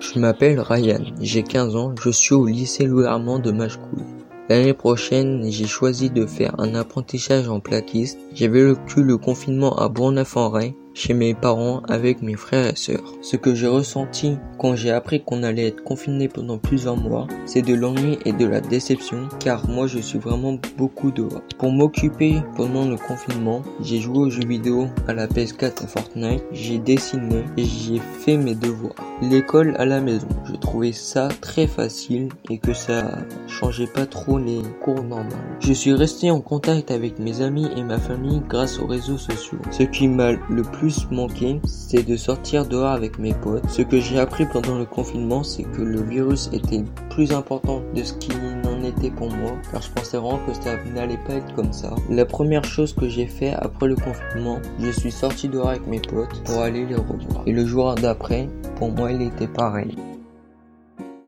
Je m'appelle Ryan, j'ai 15 ans, je suis au lycée Louis Armand de Machecoul. L'année prochaine, j'ai choisi de faire un apprentissage en plaquiste. J'ai vécu le confinement à Bourneuf-en-Rhin chez mes parents avec mes frères et sœurs. Ce que j'ai ressenti quand j'ai appris qu'on allait être confiné pendant plusieurs mois, c'est de l'ennui et de la déception car moi je suis vraiment beaucoup dehors. Pour m'occuper pendant le confinement, j'ai joué aux jeux vidéo à la PS4 à Fortnite, j'ai dessiné et j'ai fait mes devoirs. L'école à la maison, je trouvais ça très facile et que ça changeait pas trop les cours normaux. Je suis resté en contact avec mes amis et ma famille grâce aux réseaux sociaux. Ce qui m'a le plus manqué, c'est de sortir dehors avec mes potes. Ce que j'ai appris pendant le confinement, c'est que le virus était plus important de ce qu'il n'en était pour moi, car je pensais vraiment que ça n'allait pas être comme ça. La première chose que j'ai fait après le confinement, je suis sorti dehors avec mes potes pour aller les revoir. Et le jour d'après, pour moi, il était pareil.